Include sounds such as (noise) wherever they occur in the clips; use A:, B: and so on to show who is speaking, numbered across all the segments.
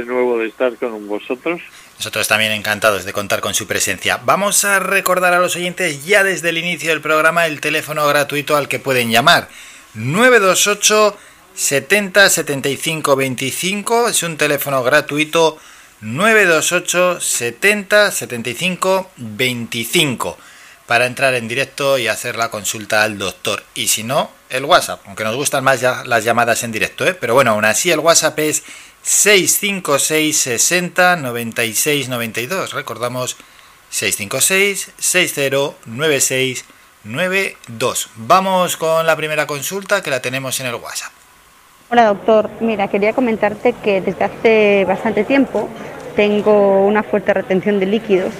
A: de nuevo de estar con vosotros.
B: Nosotros también encantados de contar con su presencia. Vamos a recordar a los oyentes ya desde el inicio del programa el teléfono gratuito al que pueden llamar. 928 70 75 25 es un teléfono gratuito 928 70 75 25 para entrar en directo y hacer la consulta al doctor. Y si no, el WhatsApp, aunque nos gustan más ya las llamadas en directo, ¿eh? pero bueno, aún así el WhatsApp es 656 60 96 92. Recordamos 656 60 96 92. Vamos con la primera consulta que la tenemos en el WhatsApp.
C: Hola doctor, mira, quería comentarte que desde hace bastante tiempo tengo una fuerte retención de líquidos,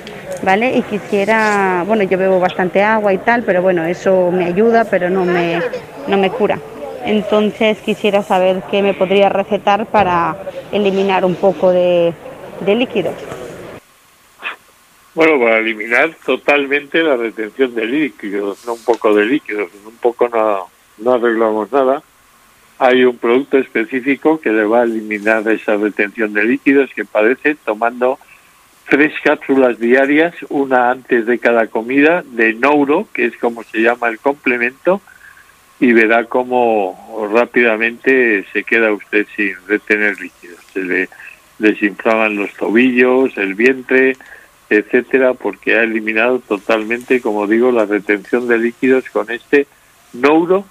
C: ¿vale? Y quisiera, bueno, yo bebo bastante agua y tal, pero bueno, eso me ayuda, pero no me, no me cura. Entonces quisiera saber qué me podría recetar para eliminar un poco de, líquidos.
A: Bueno, para eliminar totalmente la retención de líquidos, no un poco de líquidos, un poco no, no arreglamos nada. Hay un producto específico que le va a eliminar esa retención de líquidos que padece tomando tres cápsulas diarias, una antes de cada comida, de Nouro, que es como se llama el complemento, y verá cómo rápidamente se queda usted sin retener líquidos. Se le desinflaman los tobillos, el vientre, etcétera, porque ha eliminado totalmente, como digo, la retención de líquidos con este Nouro,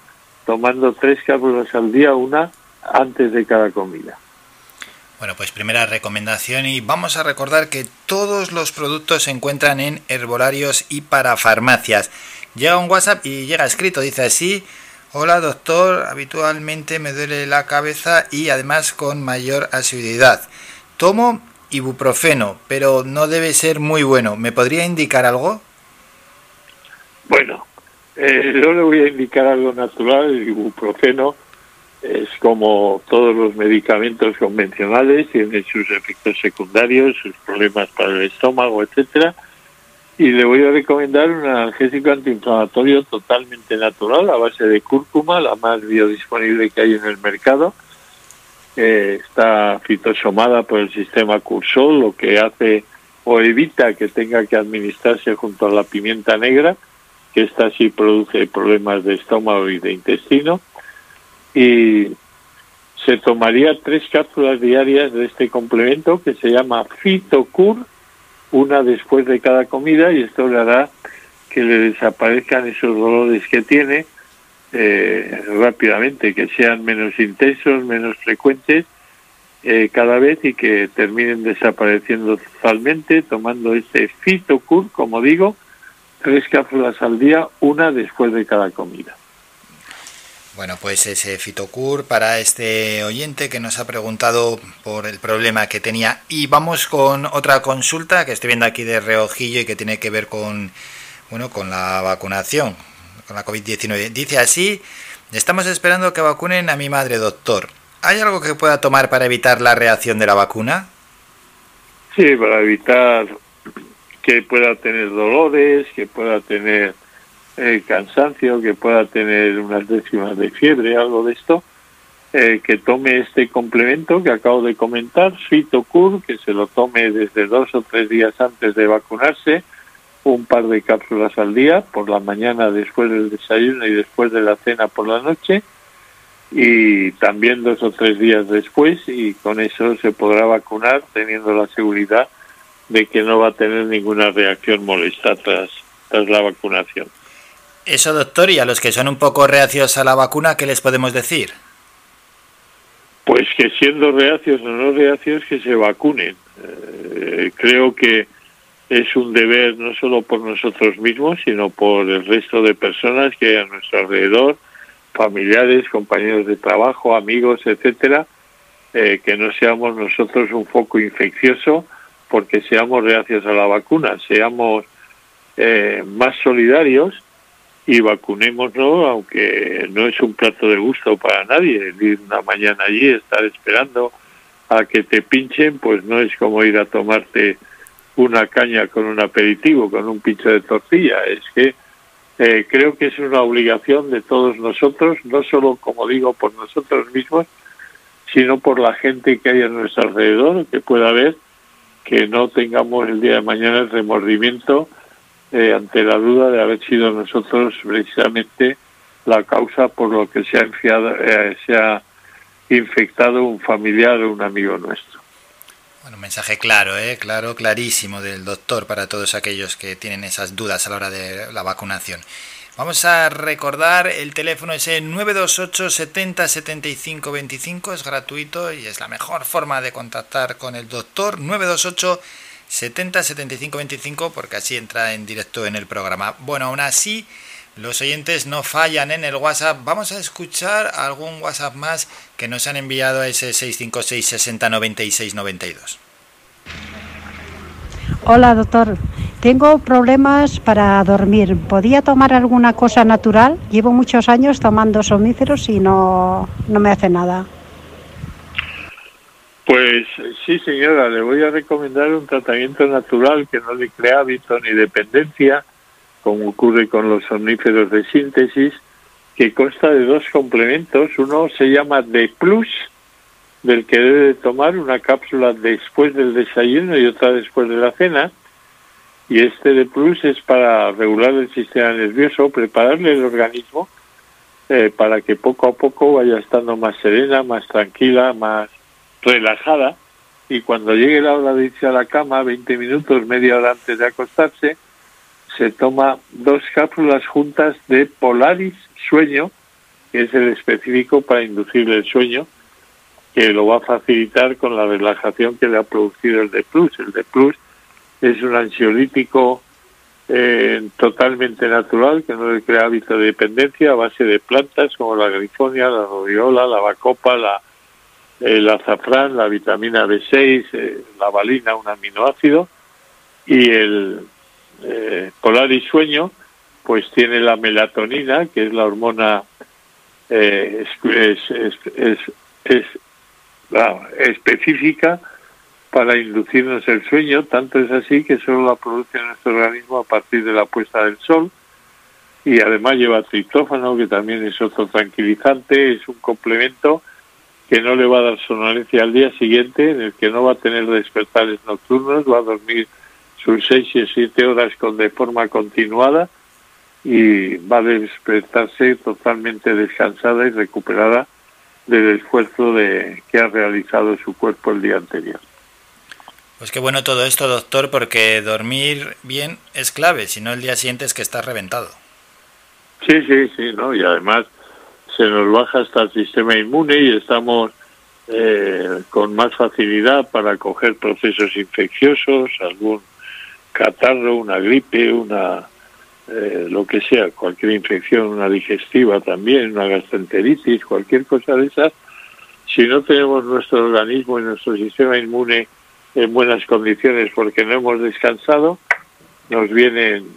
A: tomando tres cápsulas al día, una antes de cada comida.
B: Bueno, pues primera recomendación y vamos a recordar que todos los productos se encuentran en herbolarios y para farmacias. Llega un WhatsApp y llega escrito, dice así, Hola doctor, habitualmente me duele la cabeza y además con mayor asiduidad. Tomo ibuprofeno, pero no debe ser muy bueno. ¿Me podría indicar algo?
A: Bueno, eh, yo le voy a indicar algo natural. El ibuprofeno es como todos los medicamentos convencionales, tiene sus efectos secundarios, sus problemas para el estómago, etcétera y le voy a recomendar un analgésico antiinflamatorio totalmente natural a base de cúrcuma, la más biodisponible que hay en el mercado. está fitosomada por el sistema Cursol, lo que hace o evita que tenga que administrarse junto a la pimienta negra, que esta sí produce problemas de estómago y de intestino. Y se tomaría tres cápsulas diarias de este complemento que se llama Fitocur una después de cada comida y esto le hará que le desaparezcan esos dolores que tiene eh, rápidamente, que sean menos intensos, menos frecuentes eh, cada vez y que terminen desapareciendo totalmente tomando este Fitocur, como digo, tres cápsulas al día, una después de cada comida.
B: Bueno, pues ese Fitocur para este oyente que nos ha preguntado por el problema que tenía. Y vamos con otra consulta que estoy viendo aquí de reojillo y que tiene que ver con, bueno, con la vacunación, con la COVID-19. Dice así, estamos esperando que vacunen a mi madre, doctor. ¿Hay algo que pueda tomar para evitar la reacción de la vacuna?
A: Sí, para evitar que pueda tener dolores, que pueda tener eh, cansancio, que pueda tener unas décimas de fiebre, algo de esto, eh, que tome este complemento que acabo de comentar, Fitocur, que se lo tome desde dos o tres días antes de vacunarse, un par de cápsulas al día, por la mañana después del desayuno y después de la cena por la noche, y también dos o tres días después, y con eso se podrá vacunar teniendo la seguridad de que no va a tener ninguna reacción molesta tras, tras la vacunación.
B: Eso, doctor, y a los que son un poco reacios a la vacuna, ¿qué les podemos decir?
A: Pues que siendo reacios o no reacios, que se vacunen. Eh, creo que es un deber no solo por nosotros mismos, sino por el resto de personas que hay a nuestro alrededor, familiares, compañeros de trabajo, amigos, etcétera, eh, que no seamos nosotros un foco infeccioso porque seamos reacios a la vacuna, seamos eh, más solidarios y vacunémonos, aunque no es un plato de gusto para nadie. Ir una mañana allí, estar esperando a que te pinchen, pues no es como ir a tomarte una caña con un aperitivo, con un pincho de tortilla. Es que eh, creo que es una obligación de todos nosotros, no solo, como digo, por nosotros mismos, sino por la gente que hay a nuestro alrededor, que pueda haber, que no tengamos el día de mañana el remordimiento eh, ante la duda de haber sido nosotros precisamente la causa por lo que se ha, enfiado, eh, se ha infectado un familiar o un amigo nuestro.
B: Bueno, un mensaje claro, ¿eh? claro, clarísimo del doctor para todos aquellos que tienen esas dudas a la hora de la vacunación. Vamos a recordar el teléfono ese 928 70 75 25, es gratuito y es la mejor forma de contactar con el doctor 928 70 75 25 porque así entra en directo en el programa. Bueno, aún así los oyentes no fallan en el WhatsApp. Vamos a escuchar algún WhatsApp más que nos han enviado a ese 656 60 96 92.
D: Hola doctor, tengo problemas para dormir. ¿Podía tomar alguna cosa natural? Llevo muchos años tomando somníferos y no, no me hace nada.
A: Pues sí, señora, le voy a recomendar un tratamiento natural que no le crea hábito ni dependencia, como ocurre con los somníferos de síntesis, que consta de dos complementos. Uno se llama D Plus, del que debe tomar una cápsula después del desayuno y otra después de la cena y este de plus es para regular el sistema nervioso, prepararle el organismo eh, para que poco a poco vaya estando más serena, más tranquila, más relajada y cuando llegue la hora de irse a la cama, 20 minutos, media hora antes de acostarse, se toma dos cápsulas juntas de Polaris Sueño, que es el específico para inducir el sueño, que lo va a facilitar con la relajación que le ha producido el de Plus. El de Plus es un ansiolítico eh, totalmente natural que no le crea hábito de dependencia a base de plantas como la grifonia, la rodiola, la bacopa, la, el azafrán, la vitamina B6, eh, la valina, un aminoácido, y el eh, Polaris Sueño, pues tiene la melatonina, que es la hormona eh, es, es, es, específica para inducirnos el sueño, tanto es así que solo la produce nuestro organismo a partir de la puesta del sol y además lleva triptófano, que también es otro tranquilizante, es un complemento que no le va a dar somnolencia al día siguiente, en el que no va a tener despertares nocturnos, va a dormir sus seis y siete horas con de forma continuada y va a despertarse totalmente descansada y recuperada del esfuerzo de que ha realizado su cuerpo el día anterior.
B: Pues qué bueno todo esto, doctor, porque dormir bien es clave, si no el día siguiente es que está reventado.
A: Sí, sí, sí, ¿no? Y además se nos baja hasta el sistema inmune y estamos eh, con más facilidad para coger procesos infecciosos, algún catarro, una gripe, una eh, lo que sea, cualquier infección, una digestiva también, una gastroenteritis, cualquier cosa de esas. Si no tenemos nuestro organismo y nuestro sistema inmune en buenas condiciones porque no hemos descansado, nos vienen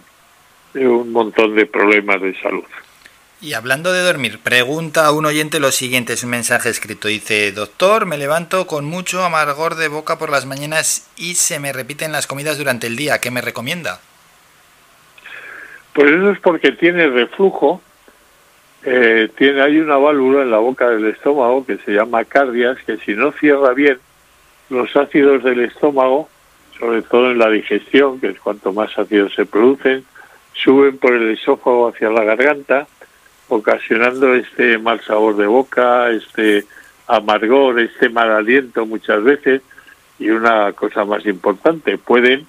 A: un montón de problemas de salud.
B: Y hablando de dormir, pregunta a un oyente lo siguiente, es un mensaje escrito, dice, doctor, me levanto con mucho amargor de boca por las mañanas y se me repiten las comidas durante el día, ¿qué me recomienda?
A: Pues eso es porque tiene reflujo, eh, tiene, hay una válvula en la boca del estómago que se llama cardias, que si no cierra bien, los ácidos del estómago, sobre todo en la digestión, que es cuanto más ácidos se producen, suben por el esófago hacia la garganta, ocasionando este mal sabor de boca, este amargor, este mal aliento muchas veces, y una cosa más importante, pueden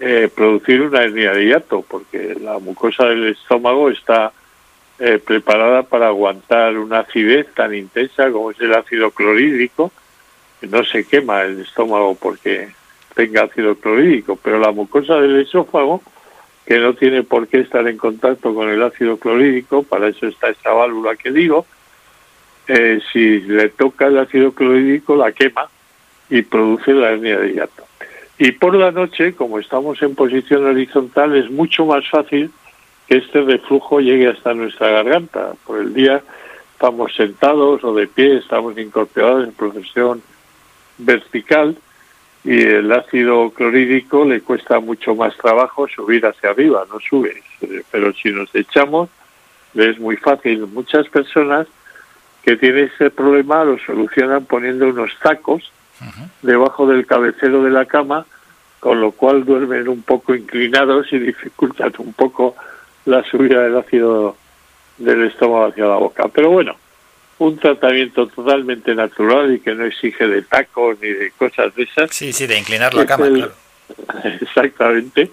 A: eh, producir una hernia de hiato, porque la mucosa del estómago está eh, preparada para aguantar una acidez tan intensa como es el ácido clorhídrico, no se quema el estómago porque tenga ácido clorhídrico, pero la mucosa del esófago, que no tiene por qué estar en contacto con el ácido clorhídrico, para eso está esta válvula que digo, eh, si le toca el ácido clorhídrico la quema y produce la hernia de hiato. Y por la noche, como estamos en posición horizontal, es mucho más fácil que este reflujo llegue hasta nuestra garganta. Por el día estamos sentados o de pie, estamos incorporados en profesión vertical y el ácido clorhídrico le cuesta mucho más trabajo subir hacia arriba, no sube. Pero si nos echamos, es muy fácil. Muchas personas que tiene ese problema lo solucionan poniendo unos tacos debajo del cabecero de la cama, con lo cual duermen un poco inclinados y dificultan un poco la subida del ácido del estómago hacia la boca. Pero bueno, un tratamiento totalmente natural y que no exige de tacos ni de cosas de esas.
B: Sí, sí, de inclinar la cama, claro. (laughs)
A: Exactamente.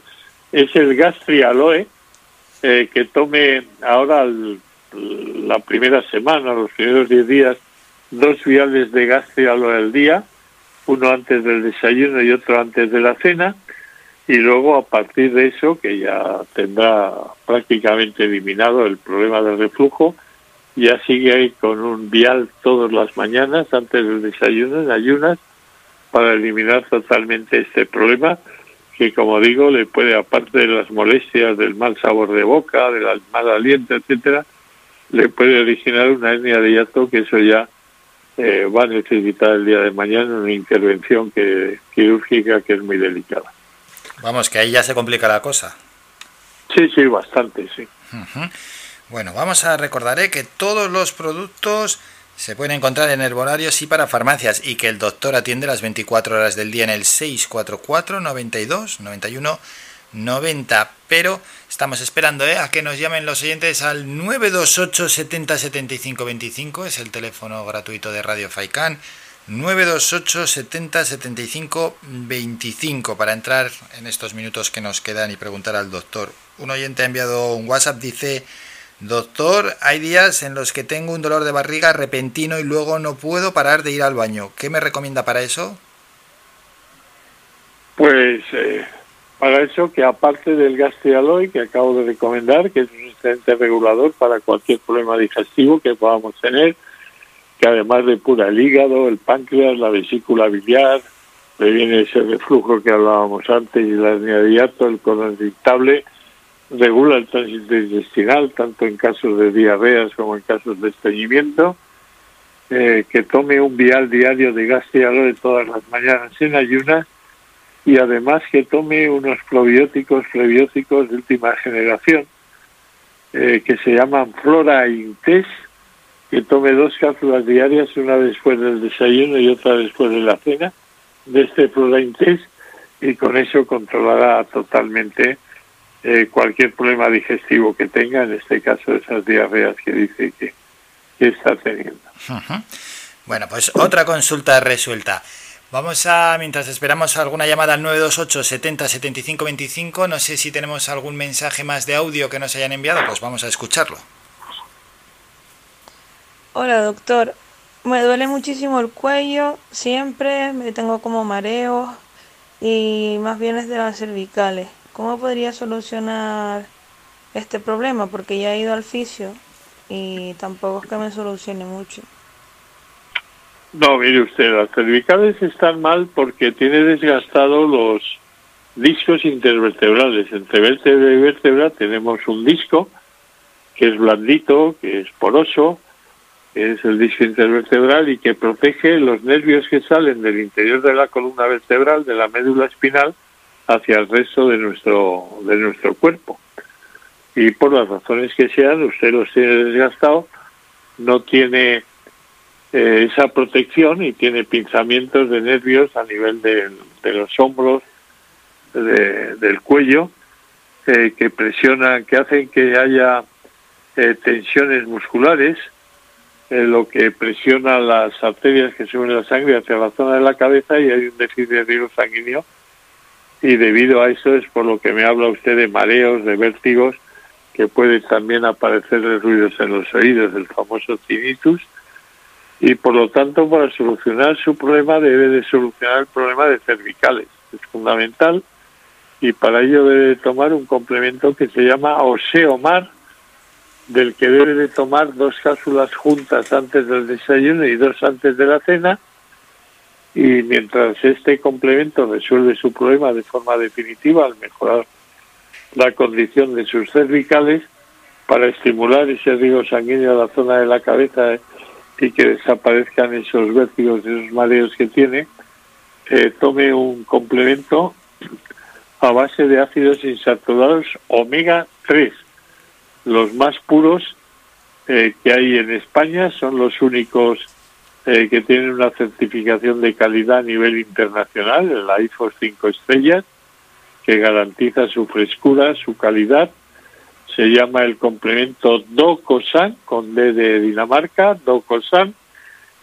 A: Es el gastrialoe eh, que tome ahora la primera semana, los primeros 10 días, dos viales de gastrialoe al día, uno antes del desayuno y otro antes de la cena, y luego a partir de eso, que ya tendrá prácticamente eliminado el problema del reflujo, ya sigue ahí con un vial todas las mañanas antes del desayuno en ayunas para eliminar totalmente este problema que como digo le puede aparte de las molestias del mal sabor de boca del mal aliento etcétera le puede originar una hernia de hiato que eso ya eh, va a necesitar el día de mañana una intervención que quirúrgica que es muy delicada.
B: Vamos que ahí ya se complica la cosa.
A: Sí sí bastante sí
B: bueno, vamos a recordar ¿eh? que todos los productos se pueden encontrar en herbolarios y para farmacias y que el doctor atiende las 24 horas del día en el 644 92 91 90. Pero estamos esperando ¿eh? a que nos llamen los oyentes al 928 70 75 25, es el teléfono gratuito de Radio Faicán. 928 70 75 25 para entrar en estos minutos que nos quedan y preguntar al doctor. Un oyente ha enviado un WhatsApp, dice Doctor, hay días en los que tengo un dolor de barriga repentino y luego no puedo parar de ir al baño. ¿Qué me recomienda para eso?
A: Pues eh, para eso que aparte del gastrialoy que acabo de recomendar, que es un excelente regulador para cualquier problema digestivo que podamos tener, que además de pura el hígado, el páncreas, la vesícula biliar, le viene ese reflujo que hablábamos antes y la hernia de hiato, el colon irritable, regula el tránsito intestinal, tanto en casos de diarreas como en casos de estreñimiento, eh, que tome un vial diario de gas de todas las mañanas en ayunas y además que tome unos probióticos, prebióticos de última generación, eh, que se llaman Flora Intes, que tome dos cápsulas diarias, una después del desayuno y otra después de la cena, de este Flora Intes, y con eso controlará totalmente eh, cualquier problema digestivo que tenga, en este caso esas diarreas que dice que, está teniendo.
B: Bueno, pues otra consulta resuelta. Vamos a, mientras esperamos alguna llamada al 928 70 75 25, no sé si tenemos algún mensaje más de audio que nos hayan enviado, pues vamos a escucharlo.
E: Hola doctor, me duele muchísimo el cuello, siempre me tengo como mareos y más bien es de las cervicales. ¿Cómo podría solucionar este problema? Porque ya he ido al fisio y tampoco es que me solucione mucho.
A: No, mire usted, las cervicales están mal porque tiene desgastado los discos intervertebrales. Entre vértebra y vértebra tenemos un disco que es blandito, que es poroso, que es el disco intervertebral y que protege los nervios que salen del interior de la columna vertebral, de la médula espinal, hacia el resto de nuestro, de nuestro cuerpo. Y por las razones que sean, usted los tiene desgastado, no tiene eh, esa protección y tiene pinzamientos de nervios a nivel de, los hombros, del cuello, eh, que presionan, que hacen que haya eh, tensiones musculares, lo que presiona las arterias que suben la sangre hacia la zona de la cabeza y hay un déficit de riego sanguíneo y debido a eso es por lo que me habla usted de mareos, de vértigos, que puede también aparecer de ruidos en los oídos, el famoso tinnitus, y por lo tanto para solucionar su problema debe de solucionar el problema de cervicales, es fundamental, y para ello debe tomar un complemento que se llama Oseomar, del que debe de tomar dos cápsulas juntas antes del desayuno y dos antes de la cena, y mientras este complemento resuelve su problema de forma definitiva al mejorar la condición de sus cervicales para estimular ese riego sanguíneo a la zona de la cabeza y que desaparezcan esos vértigos, esos mareos que tiene, eh, tome un complemento a base de ácidos insaturados omega 3, los más puros eh, que hay en España, son los únicos eh, que tienen una certificación de calidad a nivel internacional, el IFOS 5 estrellas, que garantiza su frescura, su calidad. Se llama el complemento DOCOSAN, con D de Dinamarca, DOCOSAN,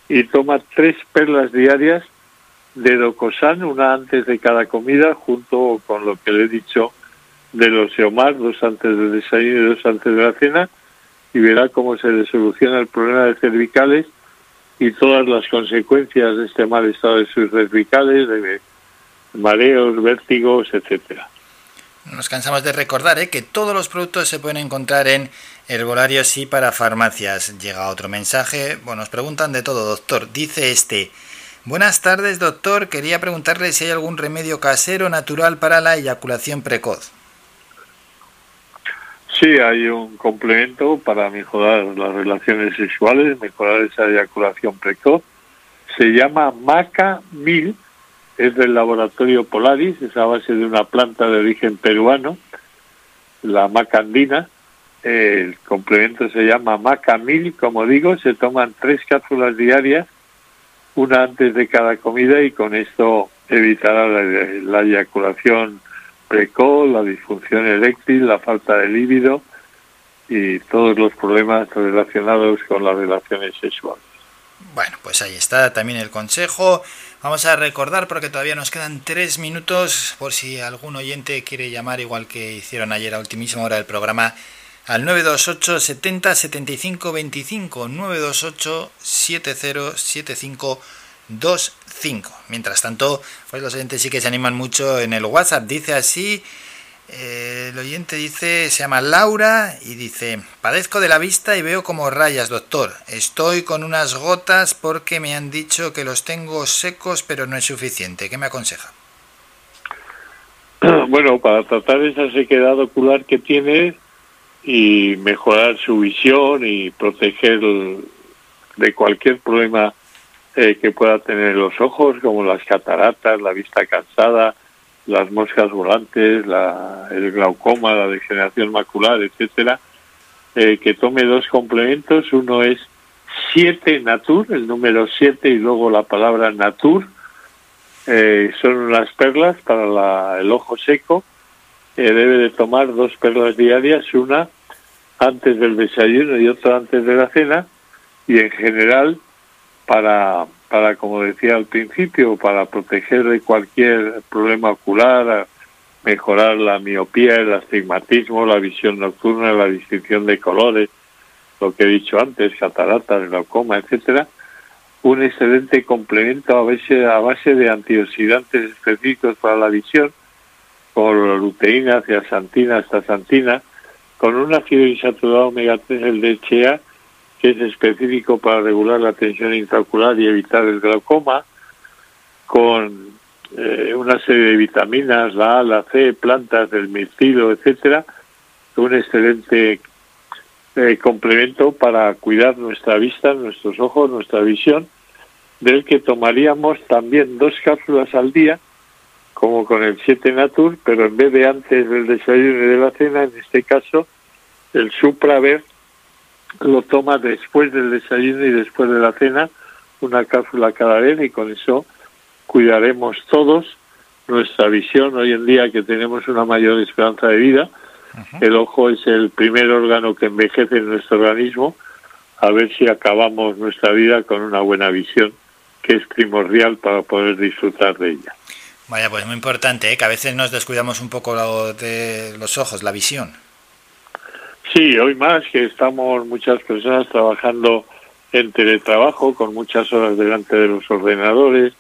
A: y toma tres perlas diarias de Docosan, una antes de cada comida, junto con lo que le he dicho de los Eomar, dos antes del desayuno y dos antes de la cena, y verá cómo se le soluciona el problema de cervicales y todas las consecuencias de este mal estado de sus cervicales, de mareos, vértigos, etcétera.
B: Nos cansamos de recordar ¿eh? que todos los productos se pueden encontrar en herbolarios y para farmacias. Llega otro mensaje. Bueno, nos preguntan de todo, doctor. Dice este. Buenas tardes, doctor. Quería preguntarle si hay algún remedio casero natural para la eyaculación precoz.
A: Sí, hay un complemento para mejorar las relaciones sexuales, mejorar esa eyaculación precoz. Se llama Maca Mil, es del laboratorio Polaris, es a base de una planta de origen peruano, la maca andina. El complemento se llama Maca Mil, como digo, se toman tres cápsulas diarias una antes de cada comida y con esto evitará la, eyaculación precoz, la disfunción eréctil, la falta de líbido y todos los problemas relacionados con las relaciones sexuales.
B: Bueno, pues ahí está también el consejo. Vamos a recordar porque todavía nos quedan tres minutos por si algún oyente quiere llamar igual que hicieron ayer a ultimísima hora del programa al 928 70 75 25 928 70 75 25. Mientras tanto, pues los oyentes sí que se animan mucho en el WhatsApp. Dice así, eh, el oyente dice, se llama Laura y dice, padezco de la vista y veo como rayas, doctor. Estoy con unas gotas porque me han dicho que los tengo secos, pero no es suficiente. ¿Qué me aconseja? (clears throat)
A: Bueno, para tratar esa sequedad ocular que tiene, y mejorar su visión y proteger de cualquier problema eh, que pueda tener los ojos, como las cataratas, la vista cansada, las moscas volantes, la, el glaucoma, la degeneración macular, etcétera, eh, que tome dos complementos. Uno es 7 Natur, el número 7 y luego la palabra Natur. Eh, son unas perlas para el ojo seco. debe de tomar dos perlas diarias, una antes del desayuno y otra antes de la cena y en general para, para como decía al principio, para proteger de cualquier problema ocular, mejorar la miopía, el astigmatismo, la visión nocturna, la distinción de colores, lo que he dicho antes, cataratas, glaucoma, etcétera, un excelente complemento a base, a base de antioxidantes específicos para la visión, por luteína, zeaxantina, astaxantina, con un ácido insaturado omega 3, el DHA, que es específico para regular la tensión intraocular y evitar el glaucoma, con eh, una serie de vitaminas, la A, la C, plantas del mirtilo, etcétera, un excelente eh, complemento para cuidar nuestra vista, nuestros ojos, nuestra visión, del que tomaríamos también dos cápsulas al día, como con el 7 Natur, pero en vez de antes del desayuno y de la cena, en este caso, el Supraver lo toma después del desayuno y después de la cena, una cápsula cada vez y con eso cuidaremos todos nuestra visión. Hoy en día que tenemos una mayor esperanza de vida, el ojo es el primer órgano que envejece en nuestro organismo, a ver si acabamos nuestra vida con una buena visión, que es primordial para poder disfrutar de ella.
B: Vaya, pues muy importante, ¿eh? que a veces nos descuidamos un poco de los ojos, la visión.
A: Sí, hoy más que estamos muchas personas trabajando en teletrabajo con muchas horas delante de los ordenadores,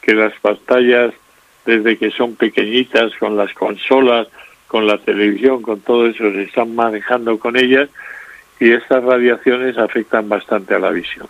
A: que las pantallas desde que son pequeñitas con las consolas, con la televisión, con todo eso se están manejando con ellas y estas radiaciones afectan bastante a la visión.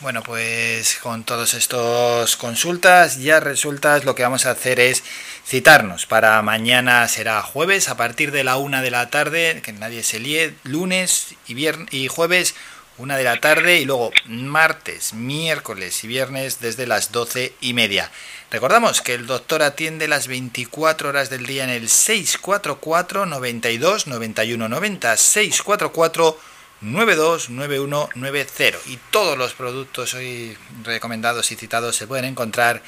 B: Bueno, pues con todos estos consultas ya resultas lo que vamos a hacer es citarnos para mañana será jueves a partir de la una de la tarde, que nadie se líe, lunes y, viernes, y jueves una de la tarde y luego martes, miércoles y viernes desde las doce y media. Recordamos que el doctor atiende las 24 horas del día en el 644 92 91 90 644 929190 y todos los productos hoy recomendados y citados se pueden encontrar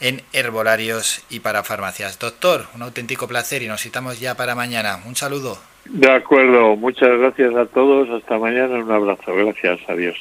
B: en herbolarios y para farmacias. Doctor, un auténtico placer y nos citamos ya para mañana. Un saludo.
A: De acuerdo, muchas gracias a todos. Hasta mañana, un abrazo. Gracias, adiós.